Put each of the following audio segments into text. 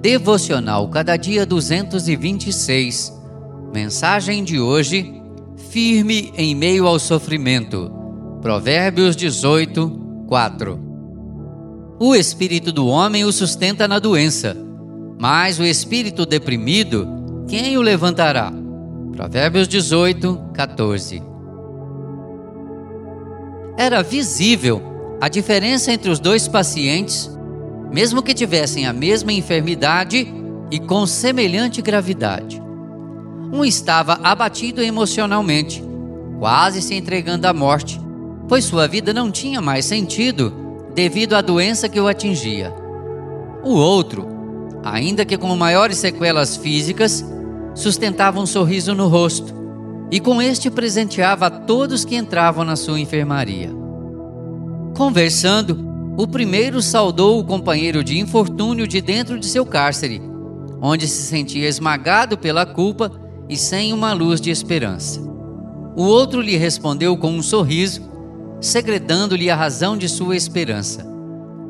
Devocional Cada Dia 226. Mensagem de hoje: Firme em meio ao sofrimento. Provérbios 18, 4. O espírito do homem o sustenta na doença, mas o espírito deprimido, quem o levantará? Provérbios 18, 14. Era visível a diferença entre os dois pacientes mesmo que tivessem a mesma enfermidade e com semelhante gravidade. Um estava abatido emocionalmente, quase se entregando à morte, pois sua vida não tinha mais sentido devido à doença que o atingia. O outro, ainda que com maiores sequelas físicas, sustentava um sorriso no rosto e com este presenteava a todos que entravam na sua enfermaria. Conversando, o primeiro saudou o companheiro de infortúnio de dentro de seu cárcere, onde se sentia esmagado pela culpa e sem uma luz de esperança. O outro lhe respondeu com um sorriso, segredando-lhe a razão de sua esperança: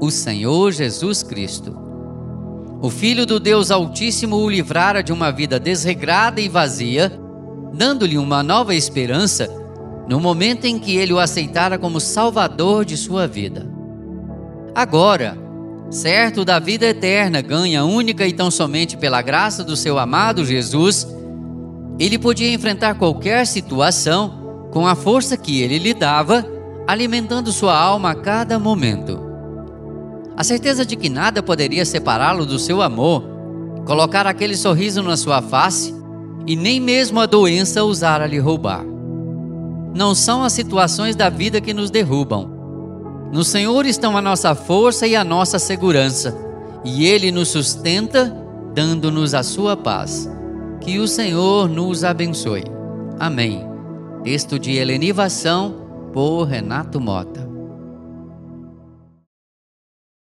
o Senhor Jesus Cristo. O Filho do Deus Altíssimo o livrara de uma vida desregrada e vazia, dando-lhe uma nova esperança no momento em que ele o aceitara como Salvador de sua vida. Agora, certo da vida eterna, ganha única e tão somente pela graça do seu amado Jesus, ele podia enfrentar qualquer situação com a força que ele lhe dava, alimentando sua alma a cada momento. A certeza de que nada poderia separá-lo do seu amor, colocar aquele sorriso na sua face e nem mesmo a doença ousara lhe roubar. Não são as situações da vida que nos derrubam, no Senhor estão a nossa força e a nossa segurança, e Ele nos sustenta, dando-nos a sua paz. Que o Senhor nos abençoe. Amém. Texto de Helenivação por Renato Mota.